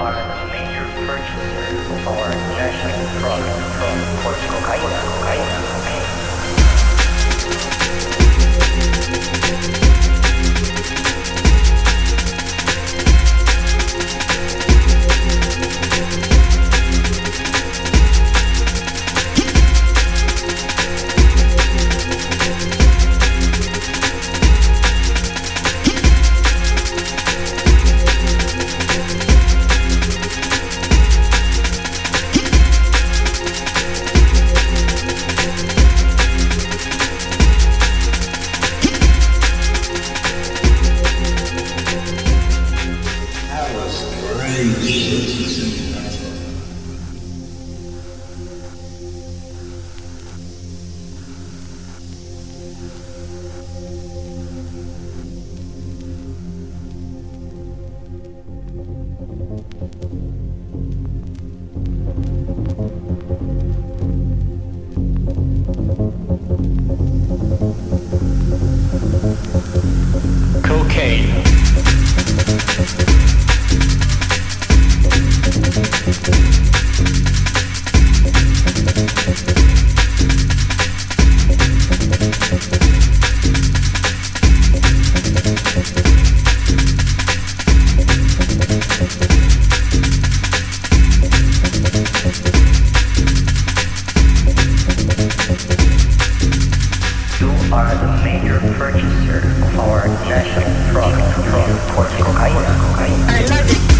are major purchasers of our national products from Portugal. are the major purchaser of our national product. I love it.